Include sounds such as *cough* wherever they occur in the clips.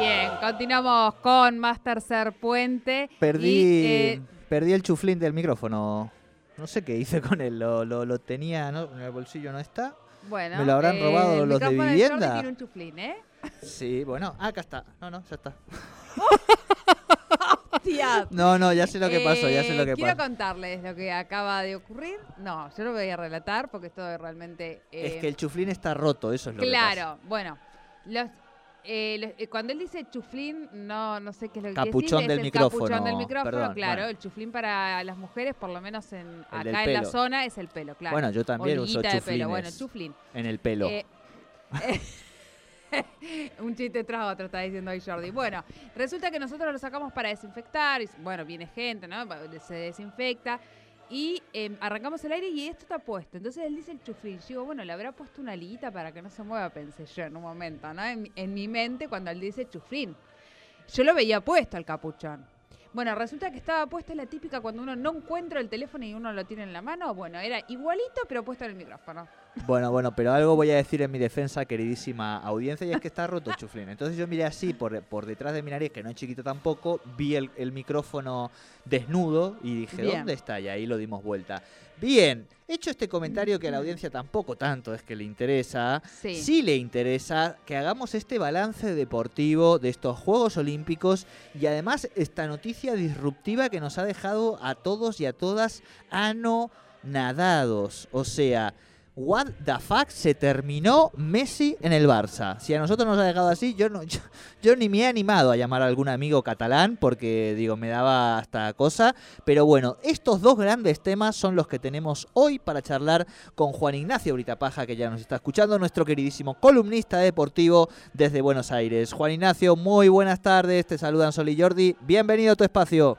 Bien, continuamos con más tercer puente. Perdí, y, eh, perdí el chuflín del micrófono. No sé qué hice con él. Lo, lo, lo tenía, ¿no? En el bolsillo no está. bueno, ¿Me lo habrán eh, robado los de vivienda? tiene un chuflín, ¿eh? Sí, bueno. Ah, acá está. No, no, ya está. *laughs* Tía. No, no, ya sé lo que pasó, ya sé lo Eh, que Quiero pasó. contarles lo que acaba de ocurrir. No, yo lo voy a relatar porque esto es realmente... Es que el chuflín está roto, eso es lo que pasa. Claro, bueno. Los, eh, eh, cuando él dice chuflín, no, no sé qué es lo que Capuchón quiere decir, del es el micrófono, capuchón del micrófono, perdón, claro. bueno. El chuflín para las mujeres, por lo menos en, El acá en la zona, es el pelo, claro. Bueno, yo también uso bueno, chuflín. en el pelo. Eh, *laughs* un chiste tras otro, está diciendo ahí Jordi. Bueno, resulta que nosotros lo sacamos para desinfectar. Y, bueno, viene gente, ¿no? Se desinfecta. Y eh, arrancamos el aire y esto está puesto. Entonces él dice el. Yo digo, bueno, le habrá puesto una liguita para que no se mueva, pensé yo en un momento, ¿no? En, en mi mente cuando él dice chuflín. Yo lo veía puesto el capuchón. Bueno, resulta que estaba puesta la típica cuando uno no encuentra el teléfono y uno lo tiene en la mano. Bueno, era igualito, pero puesto en el micrófono. Bueno, bueno, pero algo voy a decir en mi defensa, queridísima audiencia, y es que está roto el chuflín. Entonces yo miré así por, por detrás de mi nariz, que no es chiquito tampoco, vi el, el micrófono desnudo y dije, Bien. ¿dónde está? Y ahí lo dimos vuelta. Bien, hecho este comentario que a la audiencia tampoco tanto es que le interesa, Sí. sí le interesa que hagamos este balance deportivo de estos Juegos Olímpicos y además esta noticia disruptiva que nos ha dejado a todos y a todas anonadados. O sea, what the fuck se terminó Messi en el Barça. Si a nosotros nos ha dejado así, yo no, *laughs* yo, ni me he animado a llamar a algún amigo catalán porque digo, me daba hasta cosa. Pero bueno, estos dos grandes temas son los que tenemos hoy para charlar con Juan Ignacio Britapaja, que ya nos está escuchando, nuestro queridísimo columnista deportivo desde Buenos Aires. Juan Ignacio, muy buenas tardes, te saludan Sol y Jordi, bienvenido a tu espacio.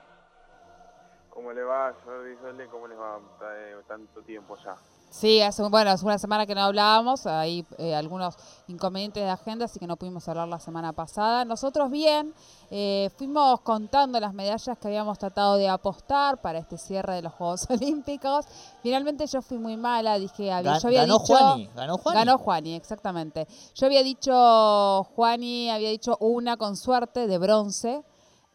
¿Cómo le va, Jordi? ¿Cómo les va eh, tanto tiempo ya? Sí, hace, bueno, hace una semana que no hablábamos, hay eh, algunos inconvenientes de agenda, así que no pudimos hablar la semana pasada. Nosotros bien, eh, fuimos contando las medallas que habíamos tratado de apostar para este cierre de los Juegos *laughs* Olímpicos. Finalmente yo fui muy mala, dije, yo había ganó dicho... Juani, ganó Juani. Ganó Juani, exactamente. Yo había dicho, Juani había dicho una con suerte de bronce.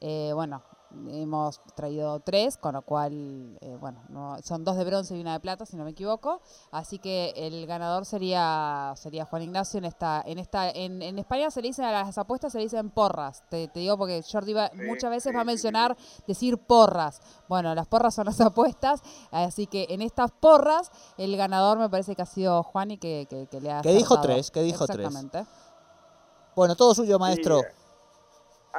Eh, bueno, hemos traído tres, con lo cual, eh, bueno, no- son dos de bronce y una de plata, si no me equivoco. Así que el ganador sería sería Juan Ignacio en esta en esta en, en España se le dicen a las apuestas se le dicen porras. Te, te digo porque Jordi va- Sí, muchas veces sí, va a sí, mencionar decir porras. Bueno, las porras son las *laughs* apuestas, así que en estas porras el ganador me parece que ha sido Juan y que, que, que le ha Que dijo tres, que dijo tres. Exactamente. Bueno, todo suyo, maestro. Sí,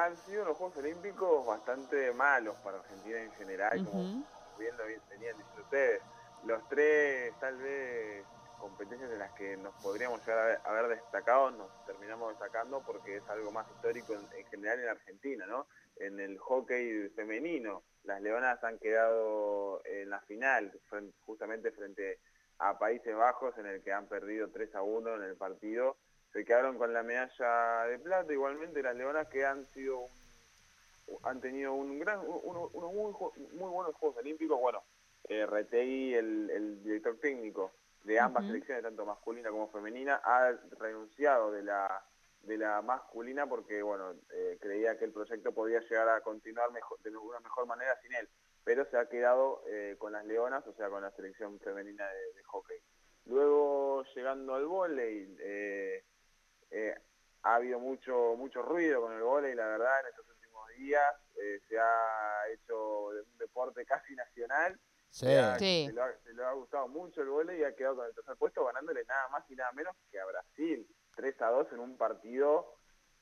han sido unos Juegos Olímpicos bastante malos para Argentina en general, como bien lo venían diciendo ustedes. Los tres, tal vez, competencias en las que nos podríamos llegar a haber, destacado, nos terminamos destacando porque es algo más histórico en, en general en Argentina, ¿no? En el hockey femenino, las Leonas han quedado en la final, justamente frente a Países Bajos, en el que han perdido 3 a 1 en el partido. Se quedaron con la medalla de plata, igualmente las Leonas que han sido han tenido un gran, uno- unos muy, muy buenos Juegos Olímpicos. Bueno, eh, Retegui, el, el director técnico de ambas selecciones, tanto masculina como femenina, ha renunciado de la de la masculina porque bueno eh, creía que el proyecto podía llegar a continuar mejor, de una mejor manera sin él, pero se ha quedado eh, con las leonas, o sea con la selección femenina de, de hockey. Luego llegando al vóley, eh, eh, ha habido mucho mucho ruido con el vóley, la verdad, en estos últimos días eh, se ha hecho un deporte casi nacional. Sí. Se, ha, Sí. se lo ha, se lo ha gustado mucho el vóley y ha quedado con el tercer puesto ganándole nada más y nada menos que a Brasil, 3 a 2 en un partido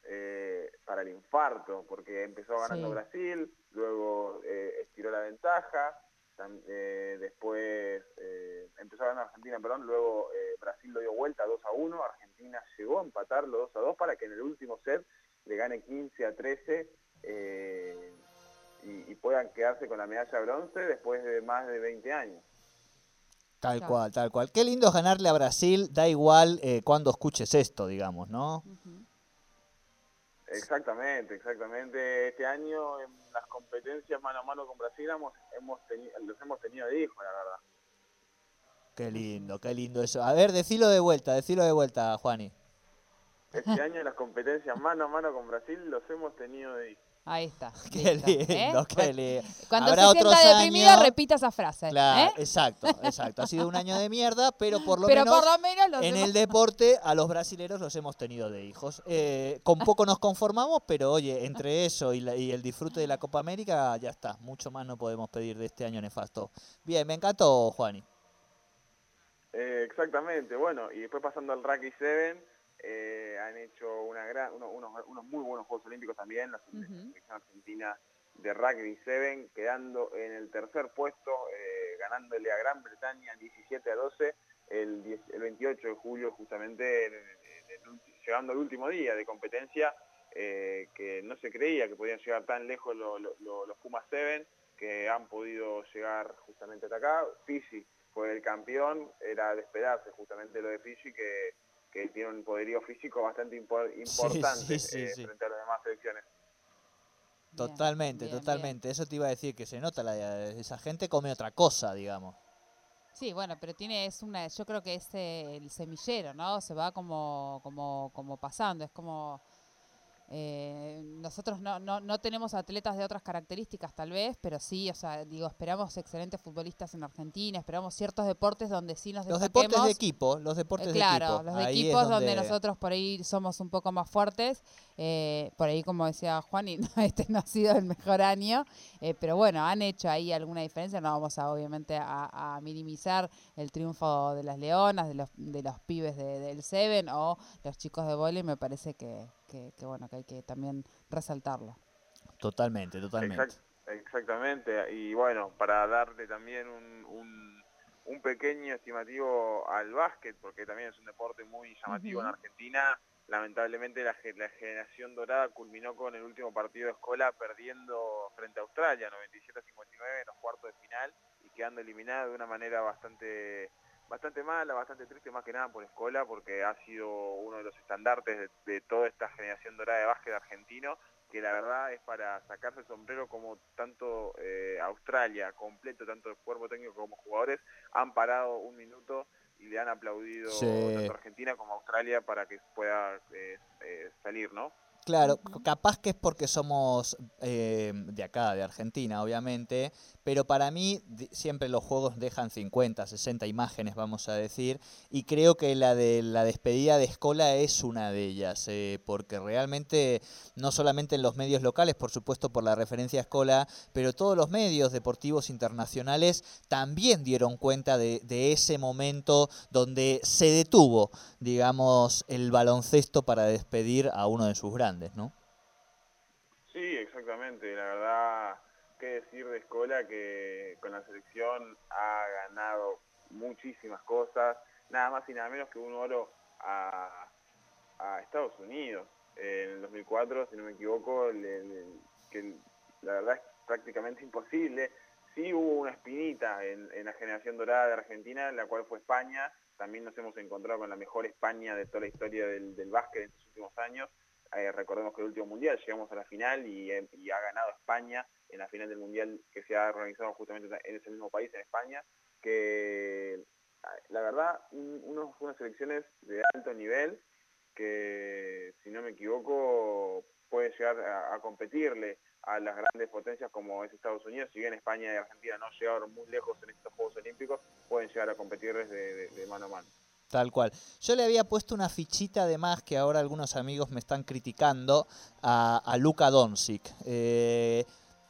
eh, para el infarto, porque empezó ganando Sí. Brasil, luego eh, estiró la ventaja, eh, después eh, empezó a ganar Argentina, perdón, luego eh, Brasil lo dio vuelta 2 a 1, Argentina llegó a empatarlo 2 a 2 para que en el último set le gane 15 a 13 eh, y, y puedan quedarse con la medalla de bronce después de más de 20 años. Tal Claro. cual, tal cual. Qué lindo es ganarle a Brasil, da igual eh, cuando escuches esto, digamos, ¿no? Exactamente, exactamente. Este año en las competencias mano a mano con Brasil hemos, hemos los hemos tenido de hijo, la verdad. Qué lindo, qué lindo eso. A ver, decilo de vuelta, decilo de vuelta, Juani. Este *laughs* año las competencias mano a mano con Brasil los hemos tenido de hijos. Ahí está. *laughs* Qué listo, lindo, ¿eh? qué Bueno, lindo. Cuando Habrá se sienta deprimido, años- repita esa frase. Claro, ¿eh? exacto, exacto. Ha sido un año de mierda, pero por lo Pero menos por lo menos los en el deporte a los brasileros los hemos tenido de hijos. Eh, con poco nos conformamos, pero oye, entre eso y, la- y el disfrute de la Copa América, ya está. Mucho más no podemos pedir de este año nefasto. Bien, me encantó, Juani. Eh, exactamente, bueno, y después pasando al Rugby 7, eh, han hecho una gran, uno- unos, unos muy buenos Juegos Olímpicos también, la selección argentina de Rugby 7, quedando en el tercer puesto, eh, ganándole a Gran Bretaña 17 a 12 el, 10 el 28 de julio, justamente en- en llegando al último día de competencia, eh, que no se creía que podían llegar tan lejos lo- lo- lo- los Pumas 7, que han podido llegar justamente hasta acá. Fiji fue el campeón, era de esperarse justamente lo de Fiji, que, que tiene un poderío físico bastante impor- importante sí, sí, eh, sí. frente a las demás selecciones. Bien, Totalmente, bien, totalmente. Eso te iba a decir, que se nota, la, esa gente come otra cosa, digamos. Sí, bueno, pero tiene, es una, yo creo que es eh, el semillero, ¿no? Se va como, como, como pasando, es como eh, nosotros no, no, no tenemos atletas de otras características tal vez, pero sí, o sea, digo, esperamos excelentes futbolistas en Argentina, esperamos ciertos deportes donde sí nos Los destaquemos. deportes de equipo, los Eh, deportes claro, de equipo. los de Ahí equipos donde... nosotros por ahí somos un poco más fuertes. eh, por ahí, como decía Juan, y *laughs* no, este no ha sido el mejor año. eh, pero bueno, han hecho ahí alguna diferencia. No vamos a, obviamente, a, a minimizar el triunfo de las Leonas, de los, de los pibes de- del Seven o los chicos de vóley. Me parece que, que, que, bueno, que hay que también resaltarlo. Totalmente, totalmente. Exact- exactamente, y bueno, para darle también un, un, un pequeño estimativo al básquet, porque también es un deporte muy llamativo en. Argentina, lamentablemente la, la generación dorada culminó con el último partido de escuela perdiendo frente a Australia, 97 a 59 en los cuartos de final, y quedando eliminada de una manera bastante bastante mala, bastante triste más que nada por escuela, porque ha sido uno de los estandartes de, de toda esta generación dorada de básquet argentino, que la verdad es para sacarse el sombrero como tanto eh, Australia completo, tanto el cuerpo técnico como jugadores, han parado un minuto y le han aplaudido Sí. tanto Argentina como Australia para que pueda eh, eh, salir, ¿no? Claro, capaz que es porque somos eh, de acá, de Argentina, obviamente, pero para mí siempre los juegos dejan 50, 60 imágenes, vamos a decir, y creo que la de la despedida de Escola es una de ellas, eh, porque realmente no solamente en los medios locales, por supuesto por la referencia a Escola, pero todos los medios deportivos internacionales también dieron cuenta de, de ese momento donde se detuvo, digamos, el baloncesto para despedir a uno de sus grandes, ¿no? Sí, exactamente. La verdad, qué decir de Escola que con la selección ha ganado muchísimas cosas, nada más y nada menos que un oro a, Estados Unidos en el 2004, si no me equivoco, que la verdad es prácticamente imposible. Sí hubo una espinita en, en la generación dorada de Argentina, la cual fue España. También nos hemos encontrado con la mejor España de toda la historia del, del básquet en estos últimos años. Eh, recordemos que el último mundial llegamos a la final y, eh, y ha ganado España en la final del mundial que se ha organizado justamente en ese mismo país, en España, que ah, la verdad, un- unas selecciones de alto nivel que, si no me equivoco, puede llegar a, competirle a las grandes potencias como es Estados Unidos, si bien España y Argentina no llegaron muy lejos en estos Juegos Olímpicos, pueden llegar a competirles de- de mano a mano. Tal cual. Yo le había puesto una fichita de más que ahora algunos amigos me están criticando a, a Luka Doncic. Eh,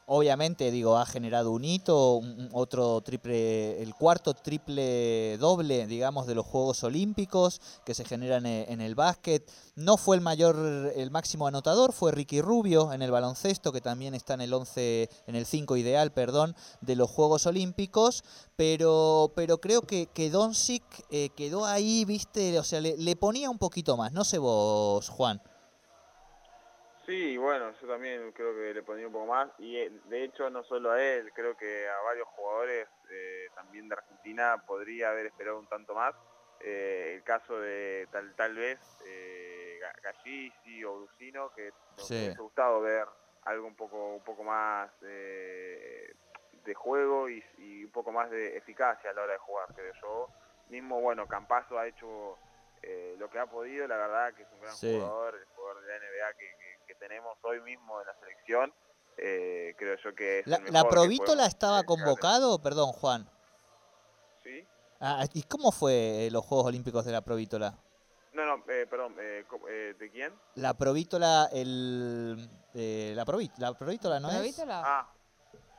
obviamente, digo, ha generado un hito, un- otro triple, el cuarto triple doble, digamos, de los Juegos Olímpicos que se generan e- en el básquet. No fue el mayor, el máximo anotador, fue Ricky Rubio en el baloncesto, que también está en el 11, en el 5 ideal, perdón, de los Juegos Olímpicos, pero, pero creo que, que Doncic eh, quedó ahí, viste, o sea, le, le ponía un poquito más, no sé vos, Juan. Sí, bueno, yo también creo que le ponía un poco más y eh, de hecho no solo a él, creo que a varios jugadores eh, también de Argentina podría haber esperado un tanto más. Eh, el caso de tal tal vez eh, Ga- Gallisi o Lucino, que nos Sí. hubiese gustado ver algo un poco un poco más eh, de juego y, y un poco más de eficacia a la hora de jugar, creo yo. Mismo, bueno, Campazo ha hecho lo que ha podido, la verdad que es un gran Sí. jugador, el jugador de la NBA que tenemos hoy mismo en la selección. eh, creo yo que es La, el mejor la que Provítola estaba convocado, perdón, Juan. ¿Sí? Ah, ¿Y cómo fue eh, los Juegos Olímpicos de la Provítola? No, no, eh, perdón, eh, co- eh, ¿de quién? La Provítola, el... eh, la, Proví- la Provítola, ¿no es? ¿Provítola? Ah,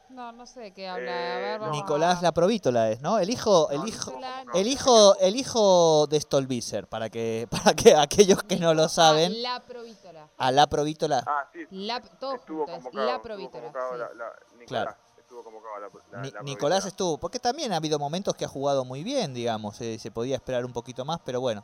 No, no sé de qué habla. Eh, a ver, no. vamos Nicolás a- La Provítola es, ¿no? El hijo, el hijo, el hijo, el hijo de Stolbizer, para que, *laughs* para que aquellos que no lo Ah, saben, la Provítola. a La Provítola. ah, sí, La, todo estuvo convocado. la estuvo Provítola. convocado sí. la- la- Nicolás, Claro. estuvo convocado la, la- Ni- la Nicolás estuvo, porque también ha habido momentos que ha jugado muy bien, digamos, eh, se podía esperar un poquito más, pero bueno.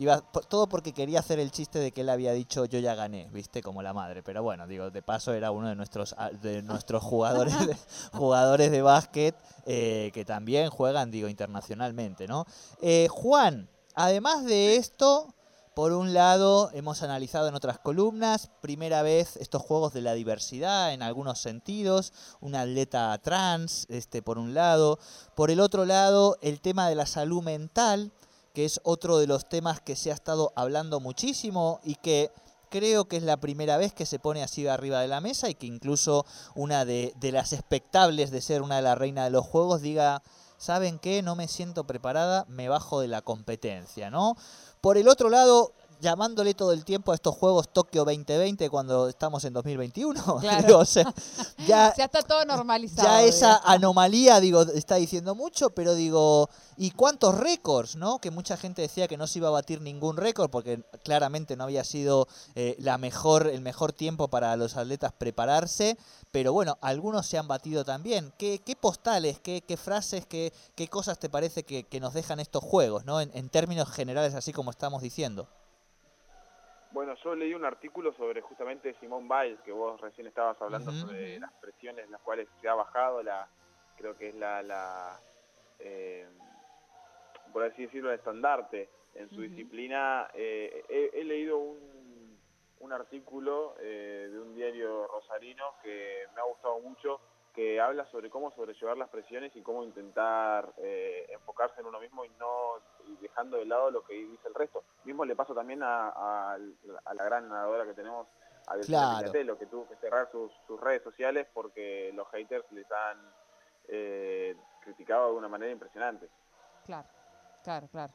Iba, todo porque quería hacer el chiste de que él había dicho yo ya gané, viste, como la madre. Pero bueno, digo, de paso era uno de nuestros ah, de nuestros jugadores de, *laughs* jugadores de básquet eh, que también juegan, digo, internacionalmente, ¿no? Eh, Juan, además de esto, por un lado, hemos analizado en otras columnas, primera vez estos juegos de la diversidad en algunos sentidos, un atleta trans, este, por un lado. Por el otro lado, el tema de la salud mental, que es otro de los temas que se ha estado hablando muchísimo y que creo que es la primera vez que se pone así arriba de la mesa y que incluso una de, las expectables de ser una de las reinas de los juegos diga, ¿saben qué? No me siento preparada, me bajo de la competencia, ¿no? Por el otro lado, llamándole todo el tiempo a estos juegos Tokio 2020 cuando estamos en 2021. *laughs* Claro. Digo, o sea, ya, *laughs* Ya está todo normalizado. ya esa digamos. anomalía, digo, está diciendo mucho, pero digo, ¿y cuántos récords, no? Que mucha gente decía que no se iba a batir ningún récord porque claramente no había sido eh, la mejor, el mejor tiempo para los atletas prepararse, pero bueno, algunos se han batido también. ¿Qué, qué postales, qué, qué frases, qué, qué cosas te parece que, que nos dejan estos juegos, no? En, en términos generales, así como estamos diciendo. Bueno, yo leí un artículo sobre justamente Simón Biles, que vos recién estabas hablando sobre las presiones en las cuales se ha bajado la, creo que es la, la eh, por así decirlo, el estandarte en su disciplina. Eh, he, he leído un, un artículo eh, de un diario rosarino que me ha gustado mucho, que habla sobre cómo sobrellevar las presiones y cómo intentar eh, enfocarse en uno mismo y no y dejando de lado lo que dice el resto. Mismo le pasa también a, a- a la gran nadadora que tenemos, a Delfina Claro. Que tuvo que cerrar sus, sus redes sociales porque los haters les han eh, criticado de una manera impresionante. Claro, claro, claro.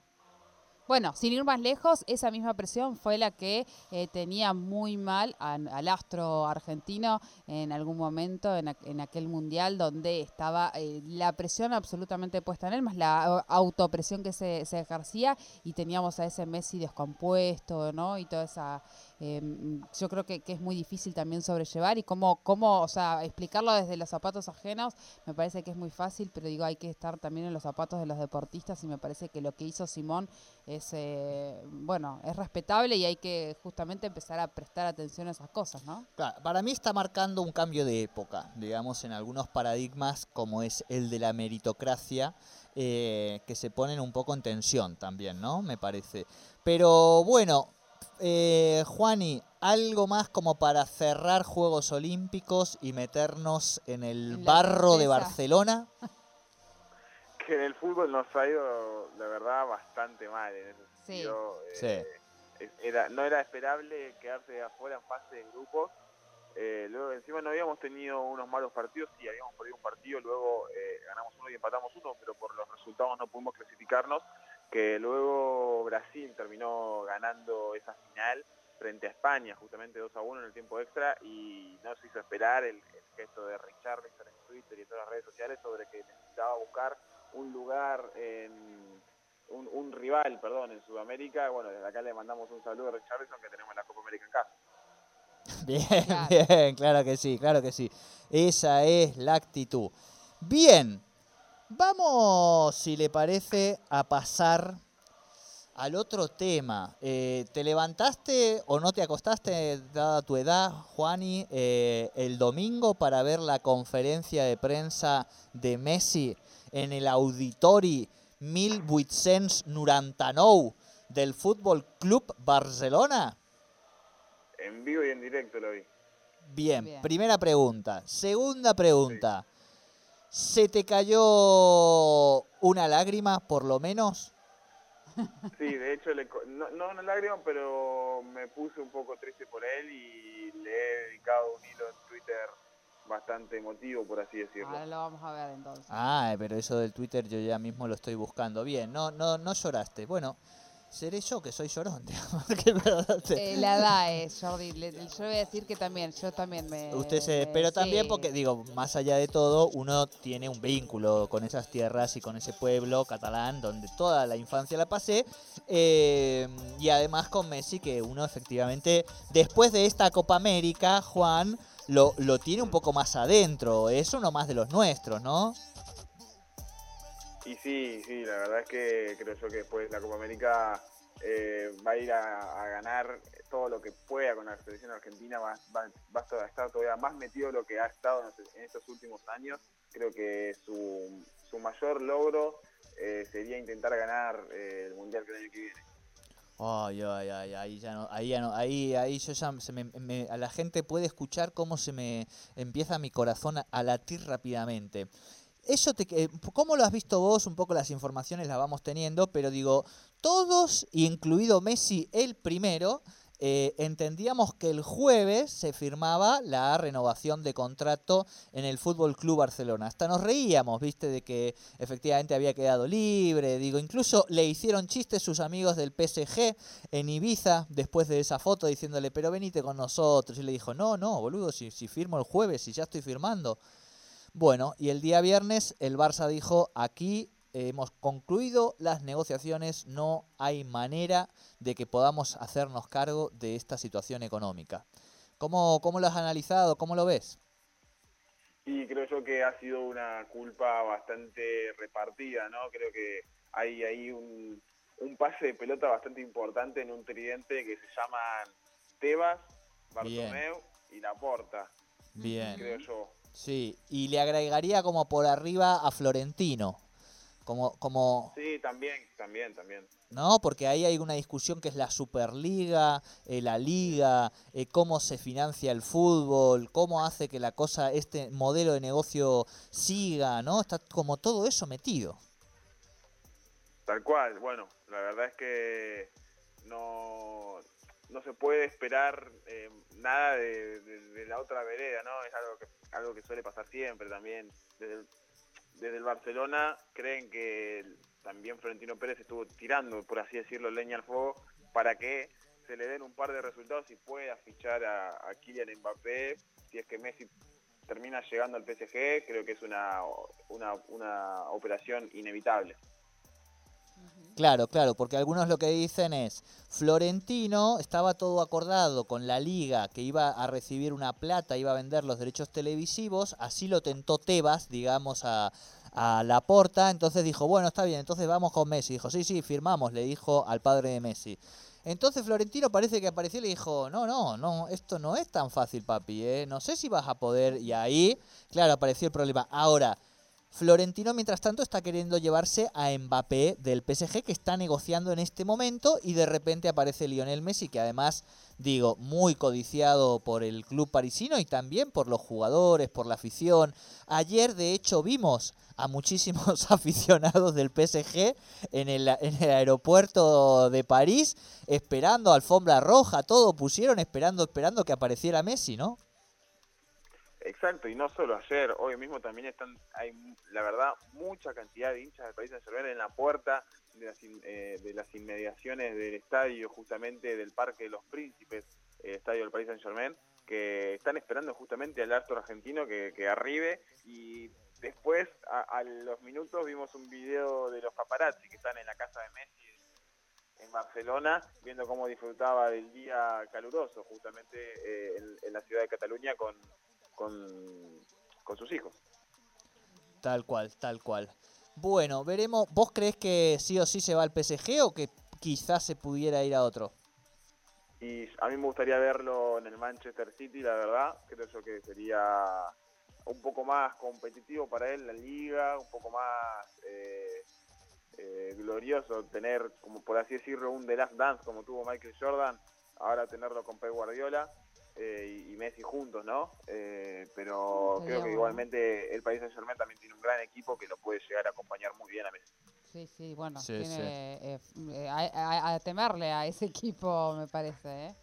Bueno, sin ir más lejos, esa misma presión fue la que eh, tenía muy mal al astro argentino en algún momento en, en aquel mundial donde estaba eh, la presión absolutamente puesta en él, más la au- autopresión que se, se ejercía y teníamos a ese Messi descompuesto, ¿no? Y toda esa... mm, yo creo que, que es muy difícil también sobrellevar y cómo, cómo, o sea, explicarlo desde los zapatos ajenos me parece que es muy fácil, pero digo, hay que estar también en los zapatos de los deportistas y me parece que lo que hizo Simón es, eh, bueno, es respetable y hay que justamente empezar a prestar atención a esas cosas, ¿no? Claro, para mí está marcando un cambio de época, digamos, en algunos paradigmas como es el de la meritocracia, eh, que se ponen un poco en tensión también, ¿no? Me parece. Pero bueno, eh, Juani, algo más como para cerrar Juegos Olímpicos y meternos en el la barro de. Barcelona. *laughs* Que en el fútbol nos ha ido, la verdad, bastante mal en ese Sí. sentido. Sí. Eh, era, no era esperable quedarse afuera en fase de grupos. Eh, luego encima no habíamos tenido unos malos partidos, sí, habíamos perdido un partido, luego eh, ganamos uno y empatamos uno, pero por los resultados no pudimos clasificarnos, que luego Brasil terminó ganando esa final frente a España, justamente 2 a 1 en el tiempo extra, y no se hizo esperar el, gesto de Richarlison en Twitter y en todas las redes sociales sobre que necesitaba buscar un lugar en un, rival, perdón, en Sudamérica. Bueno, desde acá le mandamos un saludo a Richarlison que tenemos la Copa América en casa. *laughs* Bien, bien, claro que sí, claro que sí. Esa es la actitud. Bien, vamos, si le parece, a pasar al otro tema. Eh, ¿Te levantaste o no te acostaste, dada tu edad, Juani, eh, el domingo para ver la conferencia de prensa de Messi en el Auditori 1899 del Fútbol Club Barcelona? En vivo y en directo lo vi. Bien, Bien. primera pregunta. Segunda pregunta. ¿Se te cayó una lágrima, por lo menos? *laughs* Sí, de hecho, le, no, no una lágrima, pero me puse un poco triste por él y le he dedicado un hilo en Twitter bastante emotivo, por así decirlo. Ahora lo vamos a ver entonces. Ah, pero eso del Twitter yo ya mismo lo estoy buscando. Bien, no, no, no lloraste. Bueno, seré yo que soy llorón, *laughs* digamos, que Eh, la edad es, Jordi. le- yo voy a decir que también, yo también me... Usted se, pero también sí. porque digo, más allá de todo, uno tiene un vínculo con esas tierras y con ese pueblo catalán donde toda la infancia la pasé eh, y además con Messi que uno efectivamente después de esta Copa América, Juan lo, lo tiene un poco más adentro, es uno más de los nuestros, ¿no? Y sí, sí, la verdad es que creo yo que después la Copa América eh, va a ir a, ganar todo lo que pueda con la selección argentina, va, va- va a estar- todavía más metido de lo que ha estado en, estos últimos años. Creo que su, su mayor logro eh, sería intentar ganar eh, el Mundial que el año que viene. Ay, ay, ay, ahí ya no, ahí ya no, ahí, ahí yo ya se me, me- a la gente puede escuchar cómo se me empieza mi corazón a latir rápidamente. Eso te, que- ¿cómo lo has visto vos? Un poco las informaciones las vamos teniendo, pero digo, todos, incluido Messi el primero, eh, entendíamos que el jueves se firmaba la renovación de contrato en el Fútbol Club Barcelona. Hasta nos reíamos, viste, de que efectivamente había quedado libre. Digo, incluso le hicieron chistes sus amigos del PSG en Ibiza después de esa foto diciéndole, pero venite con nosotros. Y le dijo, no, no, boludo, si, si firmo el jueves, si ya estoy firmando. Bueno, y el día viernes el Barça dijo, aquí hemos concluido las negociaciones, no hay manera de que podamos hacernos cargo de esta situación económica. ¿Cómo, cómo lo has analizado? ¿Cómo lo ves? Y creo yo que ha sido una culpa bastante repartida, ¿no? Creo que hay ahí un, un pase de pelota bastante importante en un tridente que se llaman Tebas, Bien. Bartomeu y Laporta, Bien. creo yo. Sí, y le agregaría como por arriba a Florentino. Como, como, Sí, también, también, también. ¿no? Porque ahí hay una discusión que es la Superliga, eh, la Liga, eh, cómo se financia el fútbol, cómo hace que la cosa, este modelo de negocio siga, ¿no? Está como todo eso metido. Tal cual, bueno, la verdad es que no, no se puede esperar eh, nada de, de- de la otra vereda, ¿no? Es algo que, algo que suele pasar siempre también. Desde el, Barcelona creen que también Florentino Pérez estuvo tirando, por así decirlo, leña al fuego para que se le den un par de resultados y pueda fichar a, Kylian Mbappé. Si es que Messi termina llegando al PSG, creo que es una, una operación inevitable. Claro, claro, porque algunos lo que dicen es, Florentino estaba todo acordado con la liga que iba a recibir una plata, iba a vender los derechos televisivos, así lo tentó Tebas, digamos, a, a Laporta, entonces dijo, bueno, está bien, entonces vamos con Messi. Dijo, sí, sí, firmamos, le dijo al padre de Messi. Entonces Florentino parece que apareció y le dijo, no, no, no, esto no es tan fácil, papi, ¿eh? no sé si vas a poder. Y ahí, claro, apareció el problema. Ahora, Florentino, mientras tanto, está queriendo llevarse a Mbappé del PSG, que está negociando en este momento, y de repente aparece Lionel Messi, que además, digo, muy codiciado por el club parisino y también por los jugadores, por la afición. Ayer, de hecho, vimos a muchísimos *laughs* aficionados del PSG en el, en el aeropuerto de París, esperando alfombra roja, todo pusieron esperando, esperando que apareciera Messi, ¿no? Exacto, y no solo ayer, hoy mismo también están, hay la verdad mucha cantidad de hinchas del país de Germain en la puerta de las, eh, de las inmediaciones del estadio, justamente del Parque de los Príncipes, eh, estadio del Paris Saint Germain, que están esperando justamente al actor argentino que, que arribe y después a, los minutos vimos un video de los paparazzi que están en la casa de Messi en Barcelona, viendo cómo disfrutaba del día caluroso justamente eh, en la ciudad de Cataluña con, con, con sus hijos. Tal cual, tal cual. Bueno, veremos. ¿Vos crees que sí o sí se va al PSG o que quizás se pudiera ir a otro? Y a mí me gustaría verlo en el Manchester City, la verdad. Creo yo que sería un poco más competitivo para él la liga, un poco más eh, eh, glorioso tener, como por así decirlo, un The Last Dance como tuvo Michael Jordan, ahora tenerlo con Pep Guardiola eh, y, Messi juntos, ¿no? Eh, pero Sería creo que bueno. igualmente el Paris Saint Germain también tiene un gran equipo que lo puede llegar a acompañar muy bien a Messi. Sí, sí, bueno, Sí, tiene, sí. eh, eh, a, a- a temerle a ese *laughs* equipo, me parece, ¿eh?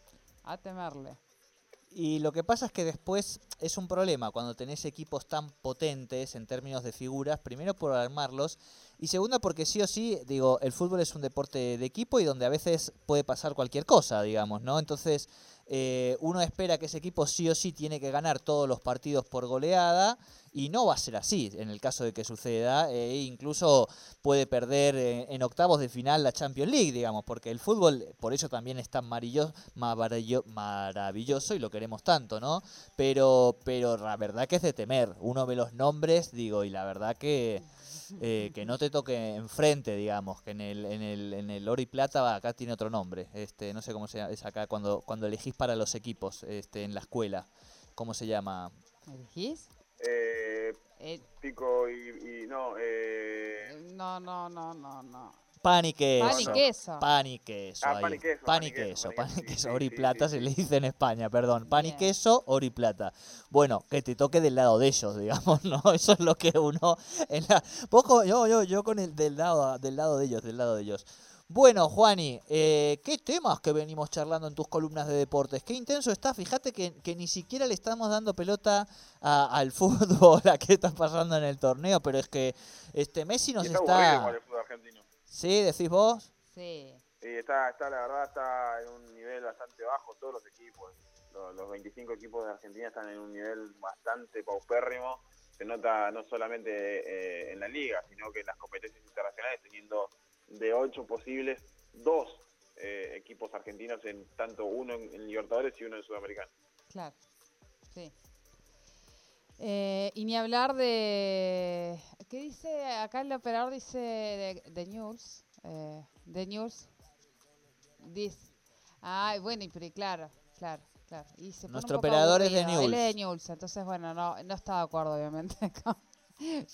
A temerle. Y lo que pasa es que después es un problema cuando tenés equipos tan potentes en términos de figuras, primero por armarlos y segundo porque sí o sí, digo, el fútbol es un deporte de equipo y donde a veces puede pasar cualquier cosa, digamos, ¿no? Entonces eh, uno espera que ese equipo sí o sí tiene que ganar todos los partidos por goleada y no va a ser así en el caso de que suceda, e incluso puede perder eh, en octavos de final la Champions League, digamos, porque el fútbol por eso también es tan maravilloso, maravilloso y lo queremos tanto, ¿no? Pero, pero la verdad que es de temer. Uno ve los nombres, digo, y la verdad que, eh, que no te toque enfrente, digamos, que en el, en el, en el oro y plata acá tiene otro nombre. Este, no sé cómo se llama, es acá cuando, cuando elegís para los equipos, este, en la escuela. ¿Cómo se llama? ¿Me dijís? Eh, Eh, pico y, y no, eh, no, no, no, no, no. Pan y queso. Pan y queso. Pan y queso. Ah, pan y queso, Pan y queso, pan y queso, Oro plata se le dice en España, perdón. Pan y queso, oro y plata. Bueno, que te toque del lado de ellos, *laughs* digamos, ¿no? Eso es lo que uno. En la... Poco, yo, yo, yo con el del lado, del lado de ellos, del lado de ellos. Bueno, Juani, eh, ¿qué temas que venimos charlando en tus columnas de deportes? Qué intenso está. Fíjate que, que ni siquiera le estamos dando pelota a- al *laughs* fútbol, a qué está pasando en el torneo, pero es que este Messi nos y está aburrido ¿Sí? ¿Decís vos? Sí. Y está, está, la verdad, está en un nivel bastante bajo todos los equipos. Los, los 25 equipos de Argentina están en un nivel bastante paupérrimo. Se nota no solamente eh, en la liga, sino que en las competencias internacionales, teniendo de ocho posibles, dos eh, equipos argentinos, en tanto uno en, en Libertadores y uno en Sudamericano. Claro, sí. Eh, y ni hablar de... ¿Qué dice? Acá el operador dice de, de News. Eh, de News. Dice... Ay, bueno, y claro, claro, claro. Y se Nuestro operador es de aburrido. Él es de News. News, entonces, bueno, no, no está de acuerdo, obviamente. *laughs* con-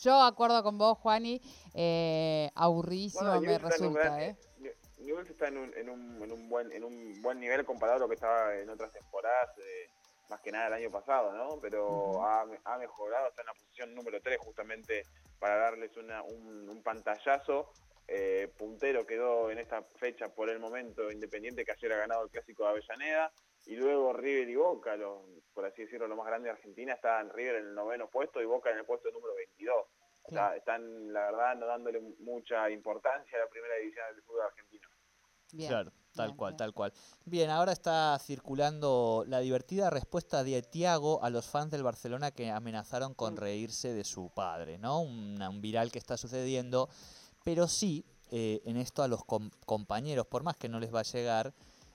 Yo acuerdo con vos, Juani. Eh, aburridísimo Bueno, me resulta, ¿eh? New- Newell's está en un, en, un, en, un buen, en un buen nivel comparado a lo que estaba en otras temporadas, eh, más que nada el año pasado, ¿no? Pero ha, ha mejorado, está en la posición número 3 justamente para darles una, un, un pantallazo. Eh, puntero quedó en esta fecha por el momento Independiente que ayer ha ganado el Clásico de Avellaneda y luego River y Boca, los, por así decirlo, lo más grande de Argentina, están River en el noveno puesto y Boca en el puesto número 22. O sea, están, la verdad, no dándole mucha importancia a la primera división del fútbol argentino. Bien, Claro, tal cual, tal cual. Bien, ahora está circulando la divertida respuesta de Tiago a los fans del Barcelona que amenazaron con Mm. reírse de su padre, ¿no? Un viral que está sucediendo, pero sí, eh, en esto a los com- compañeros, por más que no les va a llegar,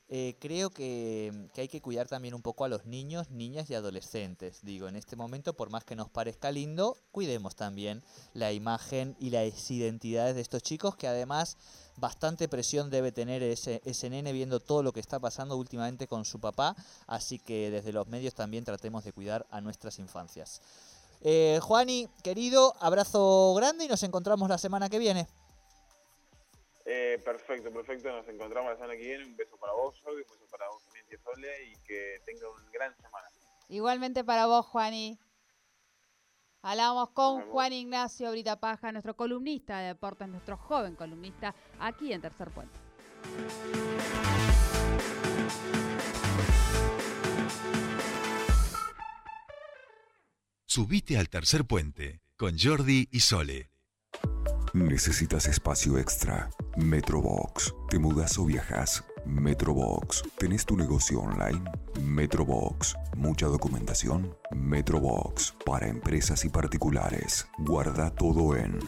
eh, creo que, que hay que cuidar también un poco a los niños, niñas y adolescentes. Digo, en este momento, por más que nos parezca lindo, cuidemos también la imagen y las identidades de estos chicos que además bastante presión debe tener ese, ese nene viendo todo lo que está pasando últimamente con su papá, así que desde los medios también tratemos de cuidar a nuestras infancias. Eh, Juani, querido, abrazo grande y nos encontramos la semana que viene. Eh, perfecto, perfecto. Nos encontramos la semana que viene. Un beso para vos, Jordi, un beso para vos también, tía Sole, y que tenga una gran semana. Igualmente para vos, Juani. Hablamos con. Juan Ignacio Brita Paja, nuestro columnista de deportes, nuestro joven columnista, aquí en Tercer Puente. Subite al tercer puente con Jordi y Sole. ¿Necesitas espacio extra? Metrobox. ¿Te mudas o viajas? Metrobox. ¿Tenés tu negocio online? Metrobox. ¿Mucha documentación? Metrobox. Para empresas y particulares. Guarda todo en